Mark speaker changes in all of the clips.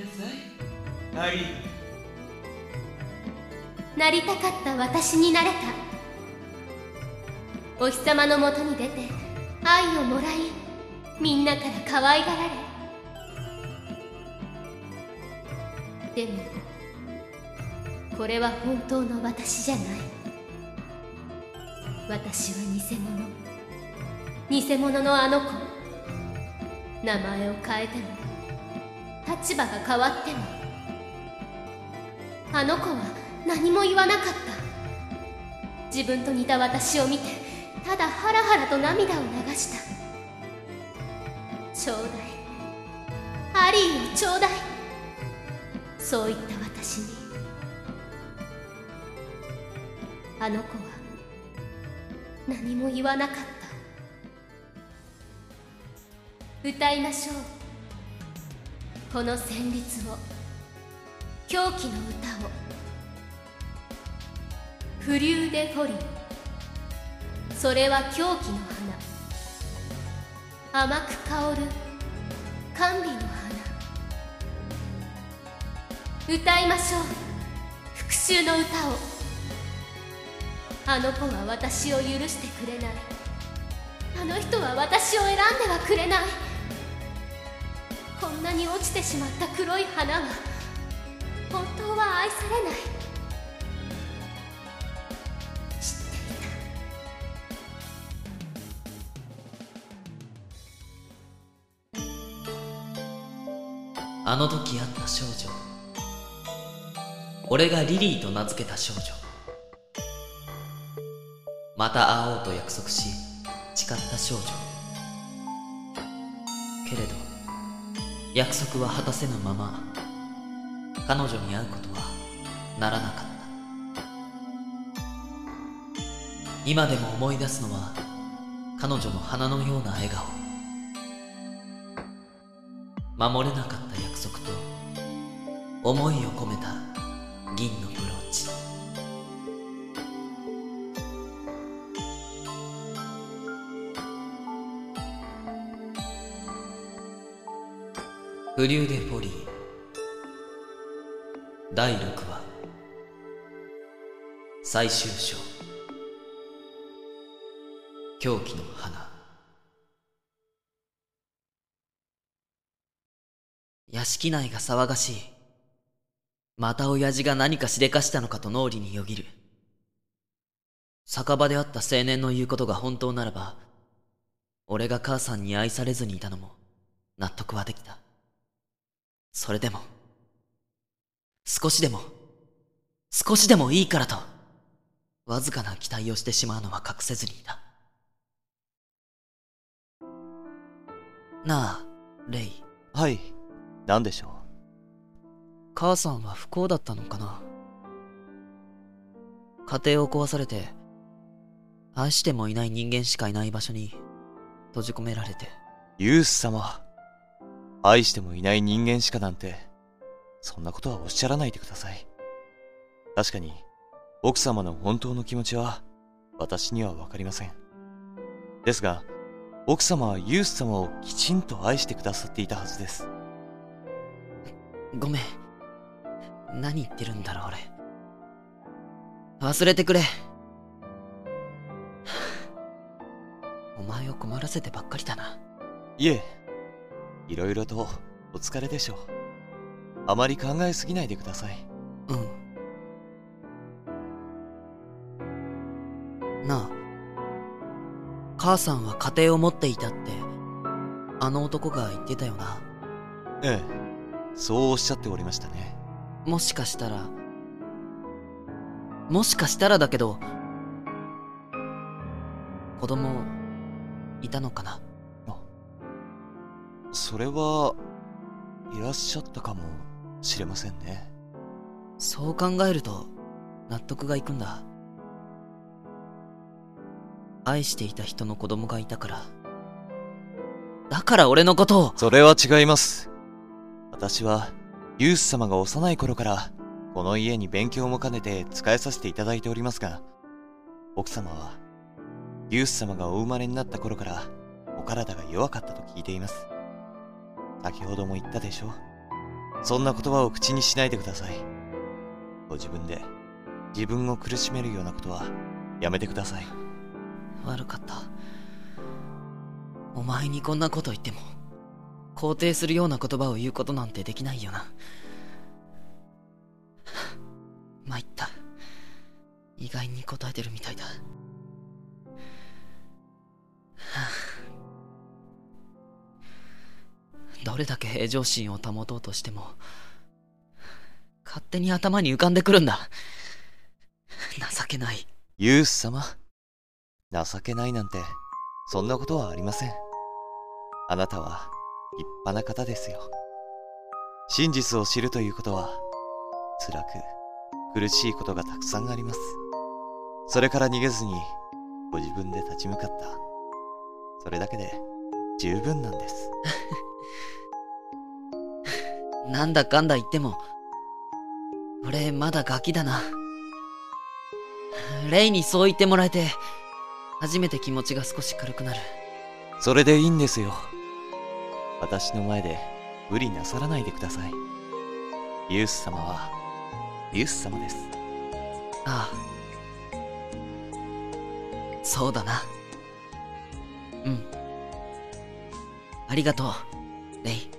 Speaker 1: なさい。アイリー
Speaker 2: なりたかった私になれた。お日様のもとに出て愛をもらいみんなから可愛がられ。でもこれは本当の私じゃない。私は偽物。偽物のあの子。名前を変えても立場が変わってもあの子は何も言わなかった。自分と似た私を見てただハラハラと涙を流した。ちょうだい。アリーをちょうだい。そう言った私にあの子は何も言わなかった。歌いましょう。この旋律を狂気の歌をフリューデフォリそれは狂気の花。甘く香る甘美の花。歌いましょう。復讐の歌を。あの子は私を許してくれない。あの人は私を選んではくれない。こんなに落ちてしまった黒い花は本当は愛されない。知って
Speaker 3: いた。あの時会った少女。俺がリリーと名付けた少女。また会おうと約束し誓った少女。約束は果たせぬまま彼女に会うことはならなかった。今でも思い出すのは彼女の花のような笑顔。守れなかった約束と思いを込めた銀のプロ。フリューデ・ポリー。第6話。最終章。狂気の花。屋敷内が騒がしい。また親父が何かしでかしたのかと脳裏によぎる。酒場で会った青年の言うことが本当ならば俺が母さんに愛されずにいたのも納得はできた。それでも、少しでも、少しでもいいからと、わずかな期待をしてしまうのは隠せずにいた。なあ、レイ。
Speaker 4: はい、何でしょう？
Speaker 3: 母さんは不幸だったのかな？家庭を壊されて、愛してもいない人間しかいない場所に閉じ込められて。
Speaker 4: ユース様。愛してもいない人間しかなんて、そんなことはおっしゃらないでください。確かに、奥様の本当の気持ちは、私にはわかりません。ですが、奥様はユース様をきちんと愛してくださっていたはずです。
Speaker 3: ごめん。何言ってるんだろう、俺。忘れてくれ。お前を困らせてばっかりだな。
Speaker 4: いえ、いろいろとお疲れでしょう。あまり考えすぎないでください。
Speaker 3: うん。なあ、母さんは家庭を持っていたって、あの男が言ってたよな。
Speaker 4: ええ、そうおっしゃっておりましたね。
Speaker 3: もしかしたら、もしかしたらだけど、子供、いたのかな
Speaker 4: それは、いらっしゃったかもしれませんね。
Speaker 3: そう考えると、納得がいくんだ。愛していた人の子供がいたから。だから俺のことを
Speaker 4: それは違います。私は、ユース様が幼い頃から、この家に勉強も兼ねて使えさせていただいておりますが、奥様は、ユース様がお生まれになった頃から、お体が弱かったと聞いています。先ほども言ったでしょそんな言葉を口にしないでください。ご自分で自分を苦しめるようなことはやめてください。
Speaker 3: 悪かった。お前にこんなこと言っても、肯定するような言葉を言うことなんてできないよな。参った。意外に答えてるみたいだ。どれだけ平常心を保とうとしても、勝手に頭に浮かんでくるんだ。情けない。
Speaker 4: ユース様。情けないなんて、そんなことはありません。あなたは、立派な方ですよ。真実を知るということは、辛く、苦しいことがたくさんあります。それから逃げずに、ご自分で立ち向かった。それだけで、十分なんです。
Speaker 3: なんだかんだ言っても、俺まだガキだな。レイにそう言ってもらえて、初めて気持ちが少し軽くなる。
Speaker 4: それでいいんですよ。私の前で無理なさらないでください。ユース様は、ユース様です。
Speaker 3: ああ。そうだな。うん。ありがとう、レイ。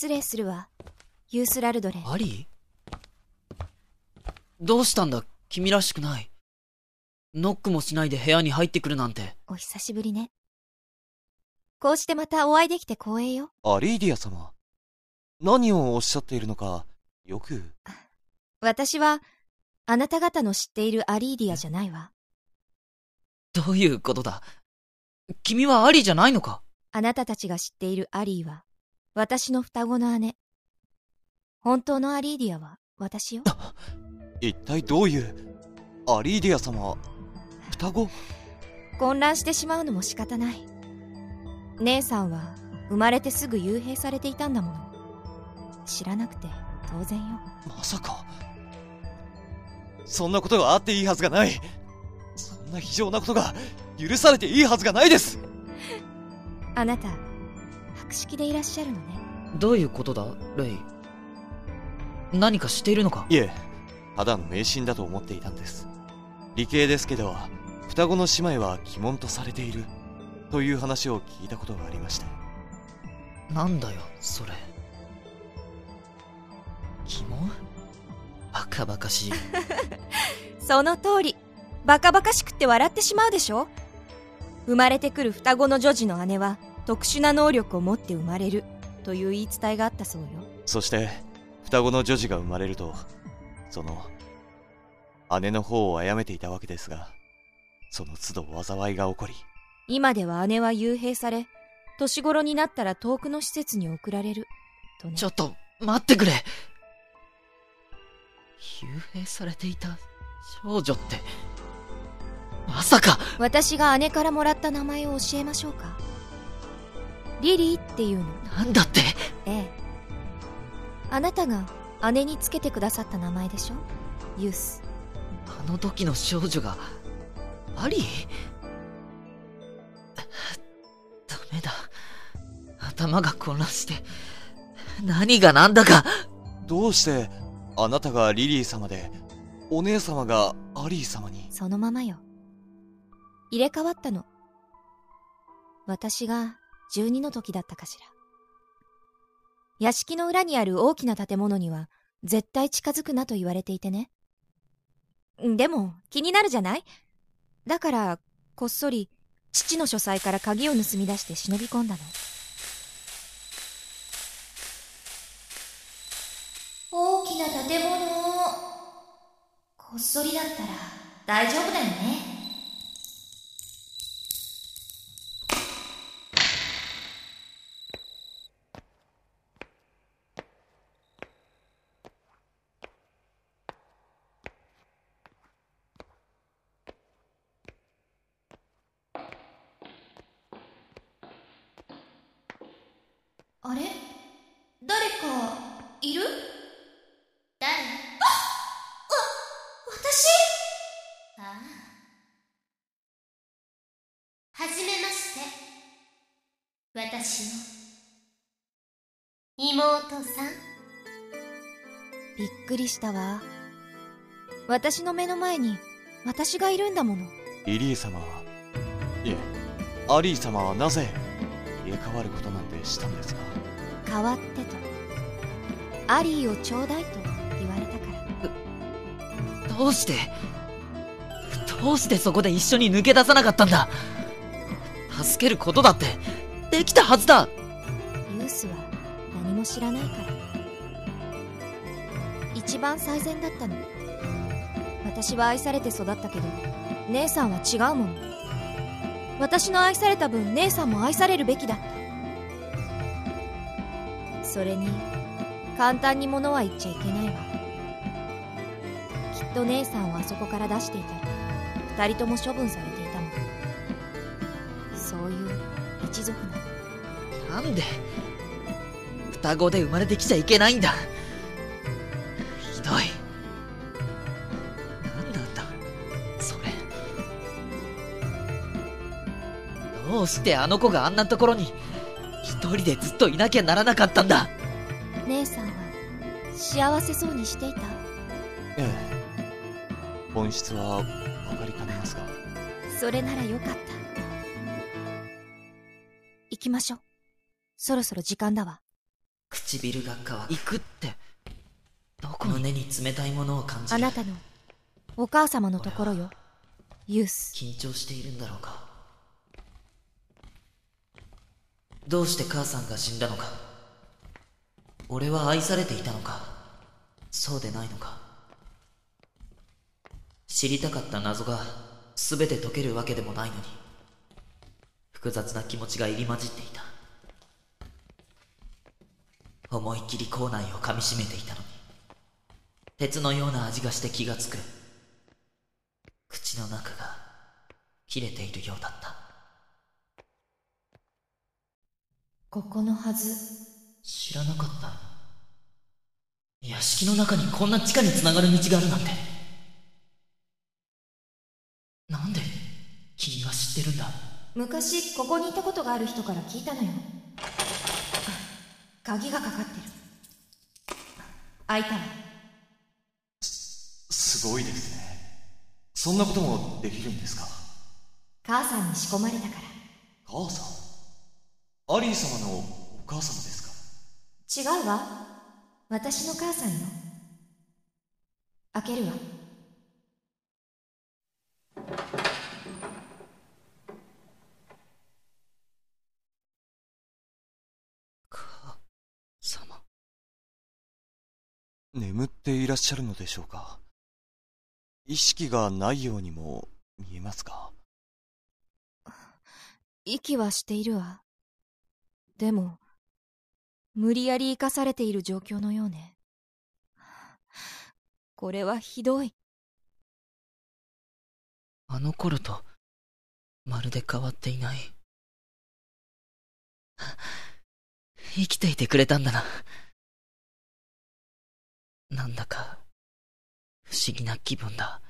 Speaker 5: 失礼するわ。ユースラルドレン。
Speaker 3: アリーどうしたんだ？君らしくない。ノックもしないで部屋に入ってくるなんて。
Speaker 5: お久しぶりね。こうしてまたお会いできて光栄よ。
Speaker 4: アリーディア様。何をおっしゃっているのか、よく。
Speaker 5: 私は、あなた方の知っているアリーディアじゃないわ。
Speaker 3: どういうことだ？君はアリじゃないのか？
Speaker 5: あなたたちが知っているアリーは、私の双子の姉。本当のアリーディアは私よ。
Speaker 4: 一体どういう、アリーディア様、双子？
Speaker 5: 混乱してしまうのも仕方ない。姉さんは、生まれてすぐ幽閉されていたんだもの。知らなくて当然よ。
Speaker 4: まさか。そんなことがあっていいはずがない。そんな非常なことが許されていいはずがないです。
Speaker 5: あなた、博識でいらっしゃるのね。
Speaker 3: どういうことだレイ？何かしているのか？
Speaker 4: いえ、ただの迷信だと思っていたんです。理系ですけど、双子の姉妹は鬼門とされている、という話を聞いたことがありまして。
Speaker 3: なんだよ、それ。疑問バカバカしい。
Speaker 5: その通り。バカバカしくって笑ってしまうでしょ？生まれてくる双子の女児の姉は特殊な能力を持って生まれるという言い伝えがあったそうよ。
Speaker 4: そして、双子の女児が生まれると、その、姉の方を殺めていたわけですが、その都度災いが起こり、
Speaker 5: 今では姉は幽閉され、年頃になったら遠くの施設に送られる。とね。
Speaker 3: ちょっと、待ってくれ幽閉されていた少女って、まさか
Speaker 5: 私が姉からもらった名前を教えましょうか。リリーっていうの。
Speaker 3: なんだって？
Speaker 5: ええ。あなたが姉につけてくださった名前でしょ？ユース。
Speaker 3: あの時の少女が、アリダメだ。頭が混乱して、何が何だか。
Speaker 4: どうして、あなたがリリー様で、お姉様がアリー様に？
Speaker 5: そのままよ。入れ替わったの。私が12の時だったかしら。屋敷の裏にある大きな建物には絶対近づくなと言われていてね。でも気になるじゃない？だからこっそり父の書斎から鍵を盗み出して忍び込んだの。大きな建物。こっそりだったら大丈夫だよね。
Speaker 2: 妹さん。
Speaker 5: びっくりしたわ。私の目の前に私がいるんだもの。
Speaker 4: リリー様は。いえアリー様はなぜ入れ替わることなんてしたんですか？
Speaker 5: 変わってと。アリーをちょうだいと言われたから。
Speaker 3: どうして？どうしてそこで一緒に抜け出さなかったんだ？助けることだってできたはずだ。
Speaker 5: ユースは何も知らないから。一番最善だったの。私は愛されて育ったけど姉さんは違うもの。私の愛された分姉さんも愛されるべきだった。それに簡単に物は言っちゃいけないわ。きっと姉さんをあそこから出していた。ら二人とも処分されていたもんそういう一族なの。
Speaker 3: なんで？双子で生まれてきちゃいけないんだ。ひどい。何なんだ。それ。どうしてあの子があんなところに一人でずっといなきゃならなかったんだ。
Speaker 5: 姉さんは幸せそうにしていた。
Speaker 4: ええ。本質は分かりかねますが。
Speaker 5: それならよかった。行きましょう。そろそろ時間だわ
Speaker 3: 唇が乾く。行くって。どこ胸に冷たいものを感じる。
Speaker 5: あなたのお母様のところよ。ユース。
Speaker 3: 緊張しているんだろうか？どうして母さんが死んだのか？俺は愛されていたのか？そうでないのか？知りたかった謎が全て解けるわけでもないのに複雑な気持ちが入り混じっていた思いっきり口内を噛みしめていたのに。鉄のような味がして気がつく。口の中が切れているようだった。
Speaker 5: ここのはず。
Speaker 3: 知らなかった屋敷の中にこんな地下につながる道があるなんて。なんで君が知ってるんだ？
Speaker 5: 昔ここにいたことがある人から聞いたのよ鍵がかかってる。開いたわ
Speaker 4: すごいですね。そんなこともできるんですか？
Speaker 5: 母さんに仕込まれたから。
Speaker 4: 母さん？アリー様のお母様ですか？
Speaker 5: 違うわ。私の母さんよ。開けるわ
Speaker 3: 様
Speaker 4: 眠っていらっしゃるのでしょうか？意識がないようにも見えますか？
Speaker 5: 息はしているわ。でも無理やり生かされている状況のようね。これはひどい。
Speaker 3: あの頃とまるで変わっていない。生きていてくれたんだななんだか不思議な気分だ。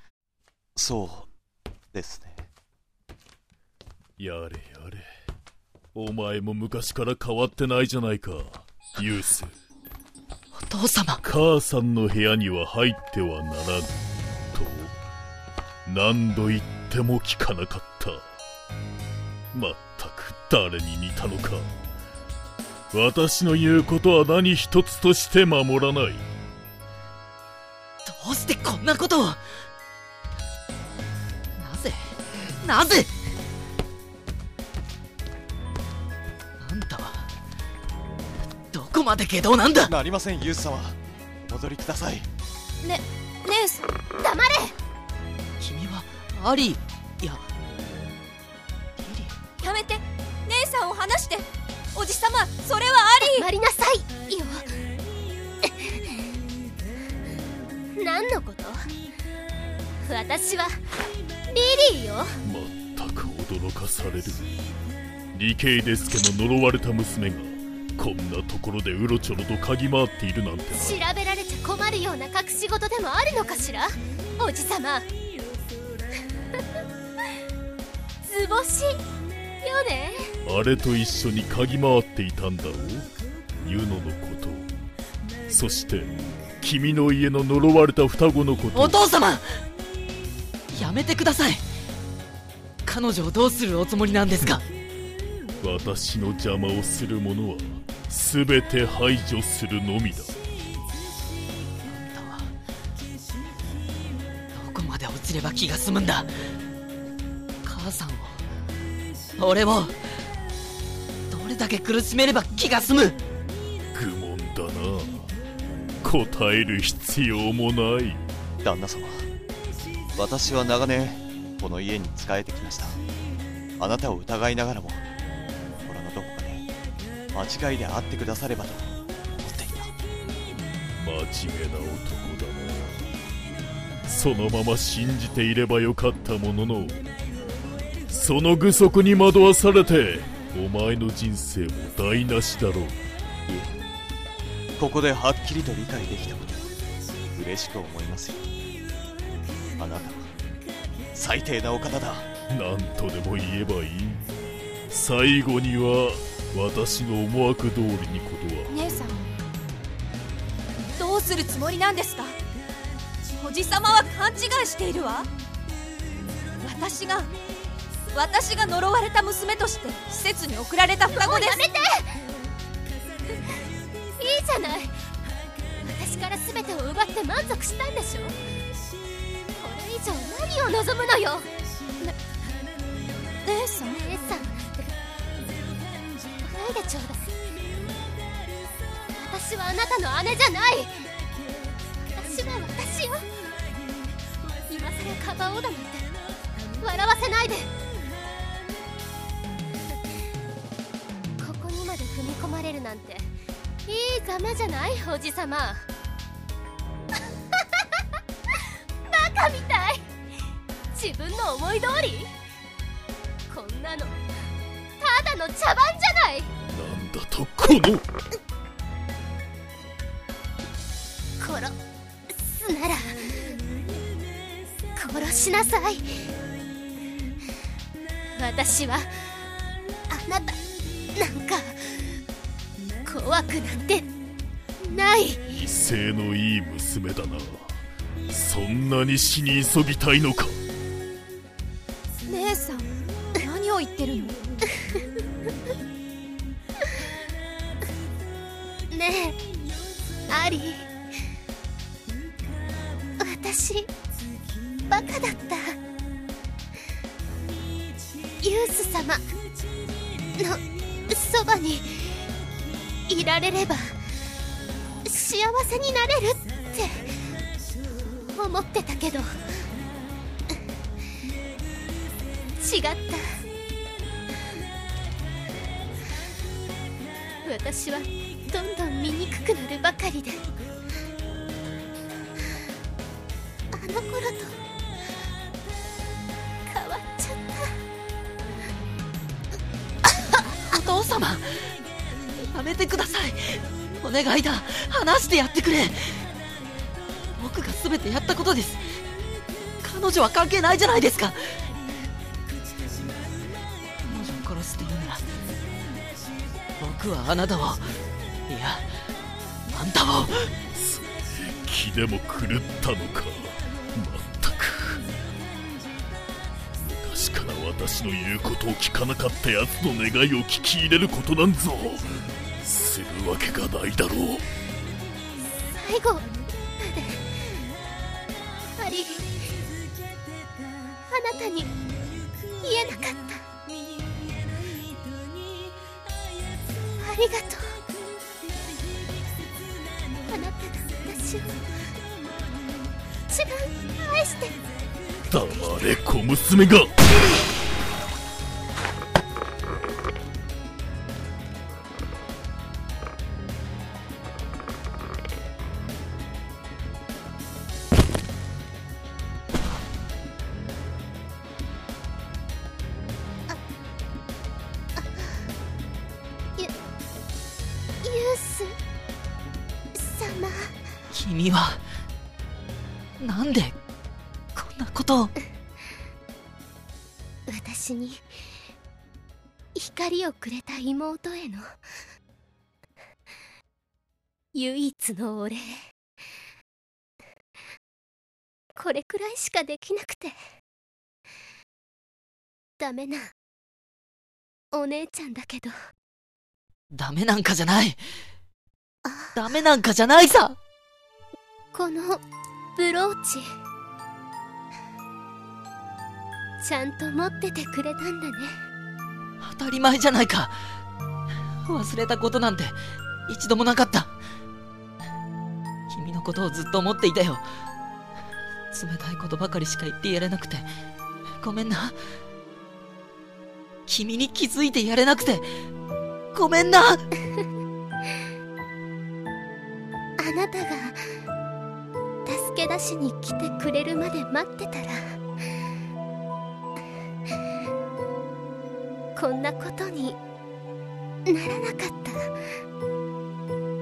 Speaker 4: そうですね。
Speaker 6: やれやれ。お前も昔から変わってないじゃないか。ユース。
Speaker 3: お父様。
Speaker 6: 母さんの部屋には入ってはならぬと。何度言っても聞かなかった。まったく誰に似たのか。私の言うことは何一つとして守らない
Speaker 3: どうしてこんなことを？なぜ？なぜ？あんたはどこまで下道なんだ？
Speaker 4: なりませんユース様。お戻りください。
Speaker 5: ね姉さん
Speaker 2: 黙れ！
Speaker 3: 君はアリー？いや。リリ
Speaker 5: やめて。姉さんを離して。おじさまそれはア
Speaker 2: 黙りなさいよ何のこと？私はリリーよ。
Speaker 6: まったく驚かされる。理系ですけの呪われた娘がこんなところでうろちょろと嗅ぎ回っているなんてな。
Speaker 2: 調べられちゃ困るような隠し事でもあるのかしら？おじさま 図星よよね？
Speaker 6: あれと一緒に嗅ぎ回っていたんだろう？ユノのこと。そして君の家の呪われた双子のこと。
Speaker 3: お父様やめてください。彼女をどうするおつもりなんですか？
Speaker 6: 私の邪魔をする者は全て排除するのみだ。
Speaker 3: どこまで落ちれば気が済むんだ？母さんを俺をどれだけ苦しめれば気が済む？
Speaker 6: 答える必要もない。
Speaker 4: 旦那様私は長年この家に仕えてきました。あなたを疑いながらも心のどこかで間違いであってくださればと。思っていた
Speaker 6: 真面目な男だな。そのまま信じていればよかったもののその具足に惑わされてお前の人生も台無しだろう。
Speaker 4: いえここではっきりと理解できたこと。嬉しく思いますよ。あなたは最低なお方だ。
Speaker 6: 何とでも言えばいい。最後には私の思惑通りにことは。
Speaker 5: 姉さんどうするつもりなんですか？おじさまは勘違いしているわ。私が私が呪われた娘として施設に送られた双子です。
Speaker 2: やめてじゃない。私から全てを奪って満足したんでしょ？これ以上何を望むのよ？
Speaker 5: 姉さん
Speaker 2: 姉さん。来ないでちょうだい。私はあなたの姉じゃない。私は私よ。今さらかばおうだなんて笑わせないで。ここにまで踏み込まれるなんて。いいざまじゃないおじさま。バカみたい。自分の思い通り？こんなのただの茶番じゃない。
Speaker 6: なんだとこの。
Speaker 2: 殺すなら殺しなさい。私はあなた怖くなんてない。
Speaker 6: 威勢のいい娘だな。そんなに死に急ぎたいのか。
Speaker 5: 姉さん何を言ってるの？
Speaker 2: ねえアリ。私バカだった。ユース様のそばにいられれば幸せになれるって思ってたけど。違った。私はどんどん醜くなるばかりで。あの頃と変わっちゃった。
Speaker 3: お父様。めてください。お願いだ。話してやってくれ。僕が全てやったことです。彼女は関係ないじゃないですか。彼女を殺すって言うなら僕はあなたをいやあんたを。
Speaker 6: 気でも狂ったのか。まく。昔から私の言うことを聞かなかった奴の願いを聞き入れることなんぞ。するわけがないだろう。
Speaker 2: 最後までありあなたに言えなかった。ありがとう。あなたが私を一番愛して。
Speaker 6: 黙れ小娘が
Speaker 2: くれた妹への。唯一のお礼。これくらいしかできなくて。ダメな。お姉ちゃんだけど。
Speaker 3: ダメなんかじゃない。ダメなんかじゃないさ。
Speaker 2: このブローチ。ちゃんと持っててくれたんだね。
Speaker 3: 当たり前じゃないか忘れたことなんて一度もなかった。君のことをずっと思っていたよ。冷たいことばかりしか言ってやれなくて。ごめんな。君に気づいてやれなくて。ごめんな。
Speaker 2: あなたが助け出しに来てくれるまで待ってたらこんなことにならなかっ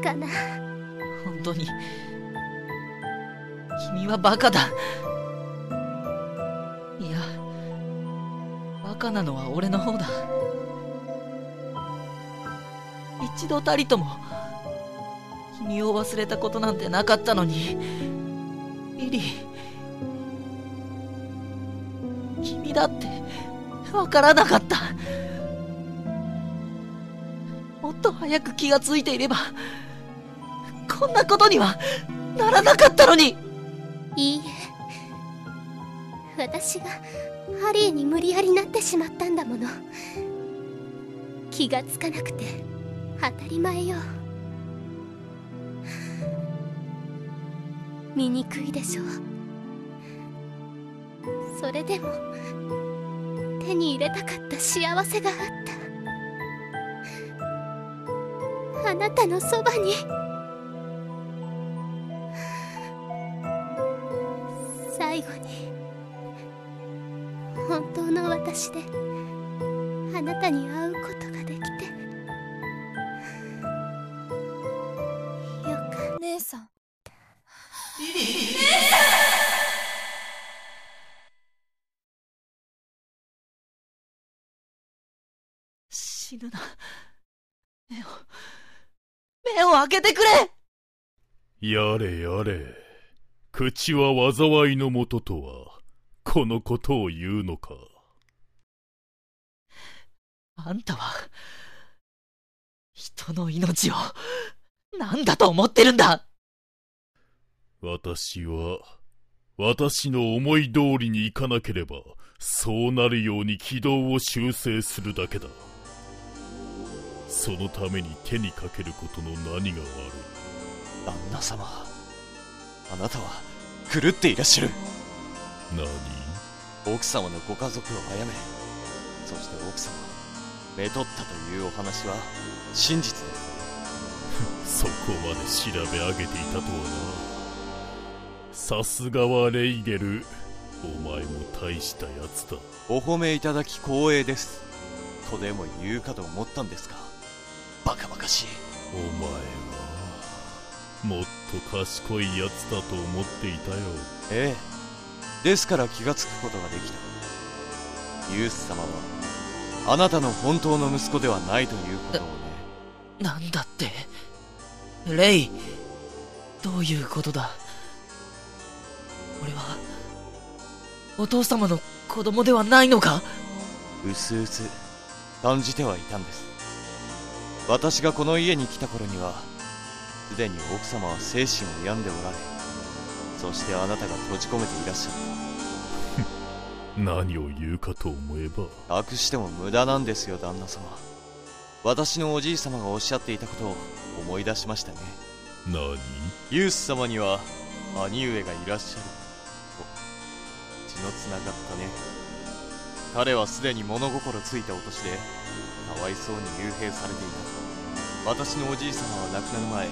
Speaker 2: たかな。
Speaker 3: 本当に。君はバカだ。いやバカなのは俺の方だ。一度たりとも君を忘れたことなんてなかったのに。リリー。君だってわからなかった。っと早く気がついていればこんなことにはならなかったのに。
Speaker 2: いいえ私がハリーに無理やりなってしまったんだもの。気がつかなくて当たり前よ。醜いでしょそれでも手に入れたかった幸せがあった。なたのそばに。最後に本当の私であなたに会うこ
Speaker 3: 開けてくれ
Speaker 6: やれやれ。口は災いのもととは、このことを言うのか。
Speaker 3: あんたは人の命を何だと思ってるんだ
Speaker 6: 私は、私の思い通りにいかなければ、そうなるように軌道を修正するだけだ。そのために手にかけることの何が悪い
Speaker 4: 旦那様あなたは狂っていらっしゃる
Speaker 6: 何？
Speaker 4: 奥様のご家族を殺めそして奥様をめとったというお話は真実です
Speaker 6: そこまで調べ上げていたとはな。さすがはレイゲル。お前も大したやつだ。
Speaker 4: お褒めいただき光栄ですとでも言うかと思ったんですかバカバカしい。
Speaker 6: お前は、もっと賢いやつだと思っていたよ。
Speaker 4: ええ。ですから気がつくことができた。ユース様はあなたの本当の息子ではないということをね。
Speaker 3: なんだって？レイどういうことだ？俺はお父様の子供ではないのか？
Speaker 4: うすうす感じてはいたんです私がこの家に来た頃にはすでに奥様は精神を病んでおられそしてあなたが閉じ込めていらっしゃっ
Speaker 6: 何を言うかと思えば、
Speaker 4: た隠しても無駄なんですよ旦那様。私のおじい様がおっしゃっていたことを思い出しましたね。
Speaker 6: 何？
Speaker 4: ユース様には兄上がいらっしゃると。血のつながったね彼はすでに物心ついたお年でかわいそうに幽閉されていた私のおじい様は亡くなる前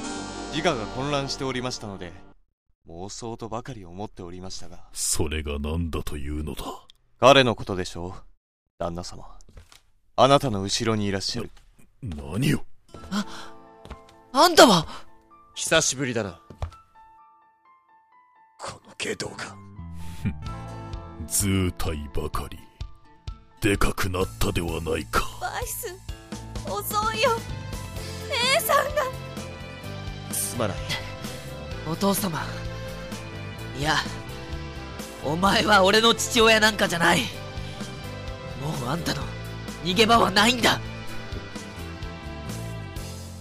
Speaker 4: 自我が混乱しておりましたので妄想とばかり思っておりましたが
Speaker 6: それが何だというのだ？
Speaker 4: 彼のことでしょう旦那様あなたの後ろにいらっしゃる
Speaker 6: 何を？
Speaker 3: あんたは？
Speaker 7: 久しぶりだな。この下道か。
Speaker 6: 図体ばかり。でかくなったではないか。
Speaker 5: バイス遅いよ。姉さんが。
Speaker 7: すまない。
Speaker 3: お父様。いやお前は俺の父親なんかじゃない。もうあんたの逃げ場はないんだ。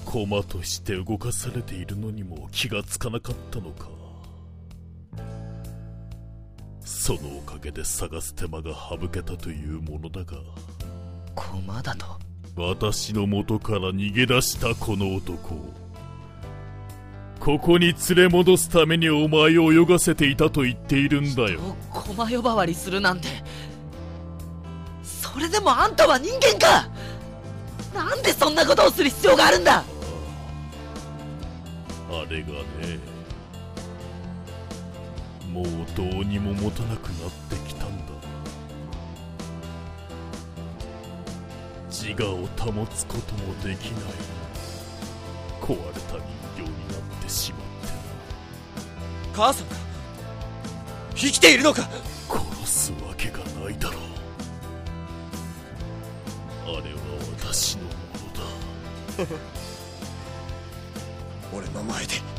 Speaker 6: 駒として動かされているのにも気がつかなかったのかそのおかげで探す手間が省けたというものだが
Speaker 3: 駒だと？
Speaker 6: 私の元から逃げ出したこの男。をここに連れ戻すためにお前を泳がせていたと言っているんだよ。
Speaker 3: 駒呼ばわりするなんて。それでもあんたは人間か？なんでそんなことをする必要があるんだ？
Speaker 6: あれがねもうどうにも持たなくなってきたんだ。自我を保つこともできない。壊れた人形になってしまって。な
Speaker 7: 母さんが生きているのか？
Speaker 6: 殺すわけがないだろう。あれは私のものだ。
Speaker 7: 俺の前で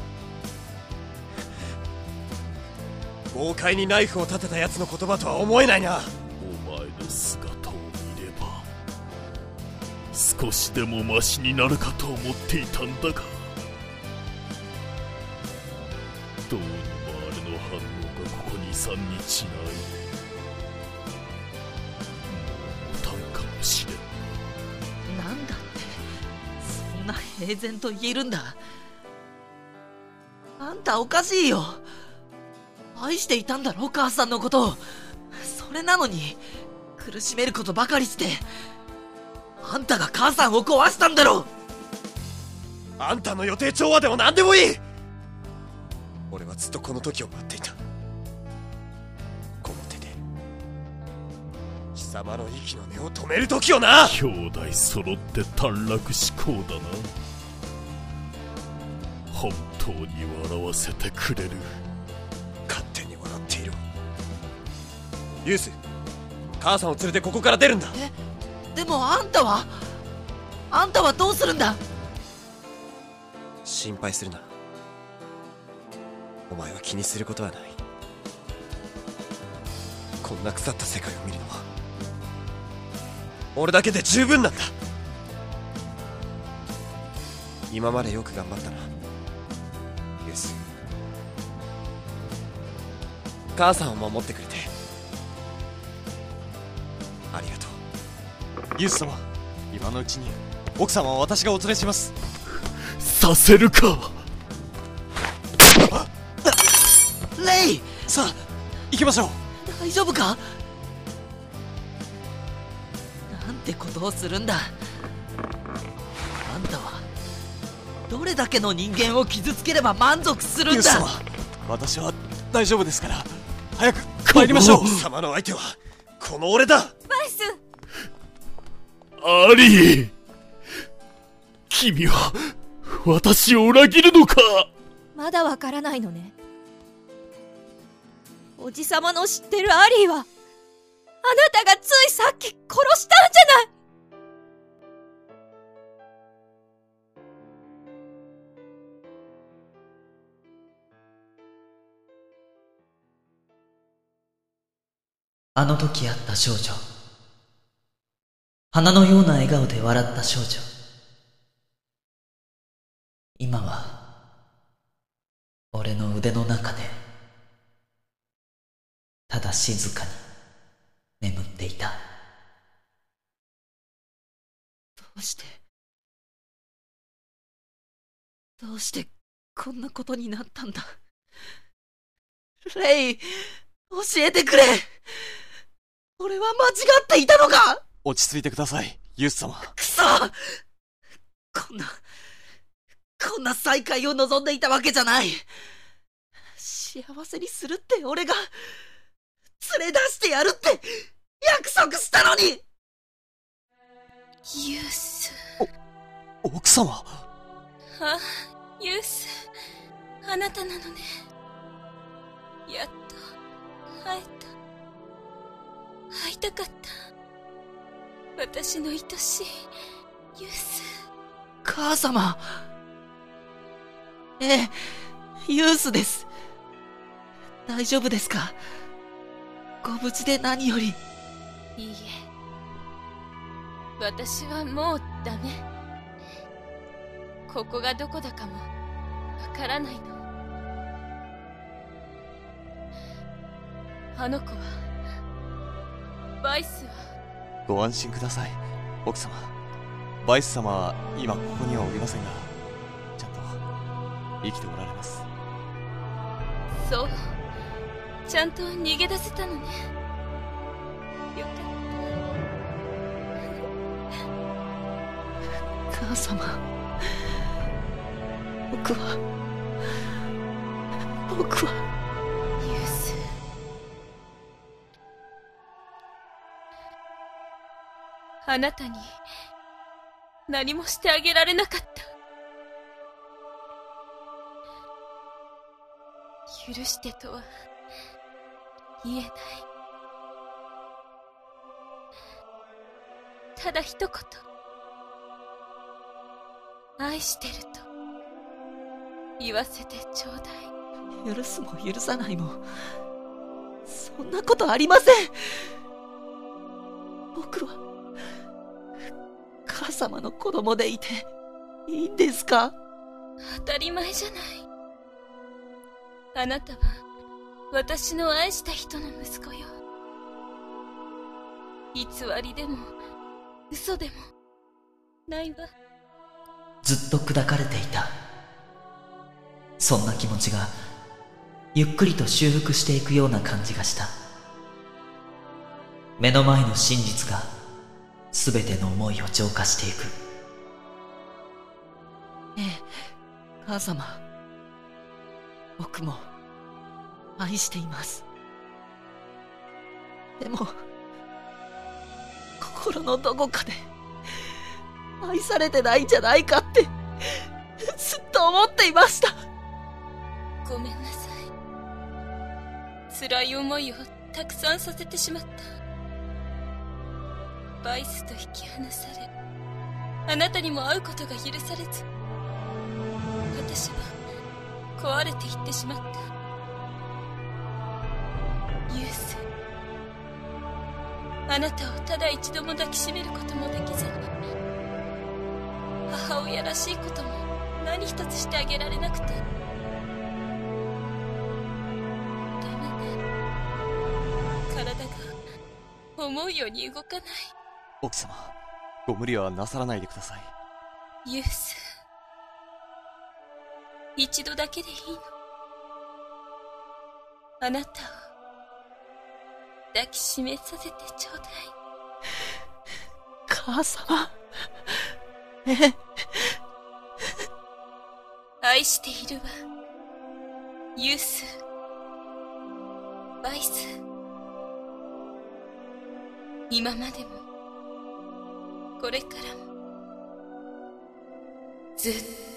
Speaker 7: 豪快にナイフを立てた奴の言葉とは思えないな。
Speaker 6: お前の姿を見れば少しでもマシになるかと思っていたんだがどうにもあれの反応がここ23日ない。もう持たんかもしれん。
Speaker 3: なんだってそんな平然と言えるんだ。あんたおかしいよ愛していたんだろ母さんのことを。それなのに苦しめることばかりしてあんたが母さんを壊したんだろ
Speaker 7: あんたの予定調和でも何でもいい。俺はずっとこの時を待っていた。この手で貴様の息の根を止める時をな。
Speaker 6: 兄弟揃って短絡思考だな。本当に笑わせてくれる
Speaker 7: ユース母さんを連れてここから出るんだ。
Speaker 3: でもあんたは？あんたはどうするんだ？
Speaker 7: 心配するな。お前は気にすることはない。こんな腐った世界を見るのは俺だけで十分なんだ。今までよく頑張ったな。ユース。母さんを守ってくれて
Speaker 4: ユース様今のうちに奥様は私がお連れします。
Speaker 6: させるか。
Speaker 3: レイ
Speaker 4: さあ行きましょう。
Speaker 3: 大丈夫か？なんてことをするんだ。あんたはどれだけの人間を傷つければ満足するんだ。
Speaker 4: ユース様私は大丈夫ですから早く参りましょう。
Speaker 7: 貴様の相手はこの俺だ
Speaker 6: アリー君は私を裏切るのか。
Speaker 5: まだわからないのね。おじさまの知ってるアリーはあなたがついさっき殺したんじゃない。
Speaker 3: あの時会った少女花のような笑顔で笑った少女。今は俺の腕の中でただ静かに眠っていた。どうしてどうしてこんなことになったんだ？レイ教えてくれ。俺は間違っていたのか？
Speaker 4: 落ち着いてくださいユース様。
Speaker 3: くそ！こんな、こんな再会を望んでいたわけじゃない。幸せにするって俺が、連れ出してやるって約束したのに。
Speaker 5: ユース。
Speaker 4: 奥様。
Speaker 5: あユース。あなたなのね。やっと会えた。会いたかった
Speaker 8: 私の愛しいユース。
Speaker 3: 母様。ええユースです。大丈夫ですか？ご無事で何より。
Speaker 8: いいえ。私はもうダメ。ここがどこだかもわからないの。あの子はバイスは
Speaker 4: ご安心ください。奥様。バイス様は今ここにはおりませんがちゃんと生きておられます。
Speaker 8: そう。ちゃんと逃げ出せたのね。よかった。
Speaker 3: 母様。僕は。僕は。
Speaker 8: あなたに何もしてあげられなかった。許してとは言えない。ただ一言愛してると言わせてちょうだい。
Speaker 3: 許すも許さないもそんなことありません。僕は母様の子供でいていいんですか？
Speaker 8: 当たり前じゃない。あなたは私の愛した人の息子よ。偽りでも嘘でもないわ。
Speaker 3: ずっと砕かれていた。そんな気持ちがゆっくりと修復していくような感じがした。目の前の真実が全ての思いを浄化していく。ええ母様。僕も愛しています。でも心のどこかで愛されてないんじゃないかってずっと思っていました。
Speaker 8: ごめんなさい。辛い思いをたくさんさせてしまったバイスと引き離されあなたにも会うことが許されず私は壊れていってしまった。ユースあなたをただ一度も抱きしめることもできずに母親らしいことも何一つしてあげられなくて。ダメね。体が思うように動かない。
Speaker 4: 奥様ご無理はなさらないでください。
Speaker 8: ユース。一度だけでいいの。あなたを抱きしめさせてちょうだい。
Speaker 3: 母様。え？
Speaker 8: 愛しているわ。ユース。バイス。今までもこれからも。ずっと。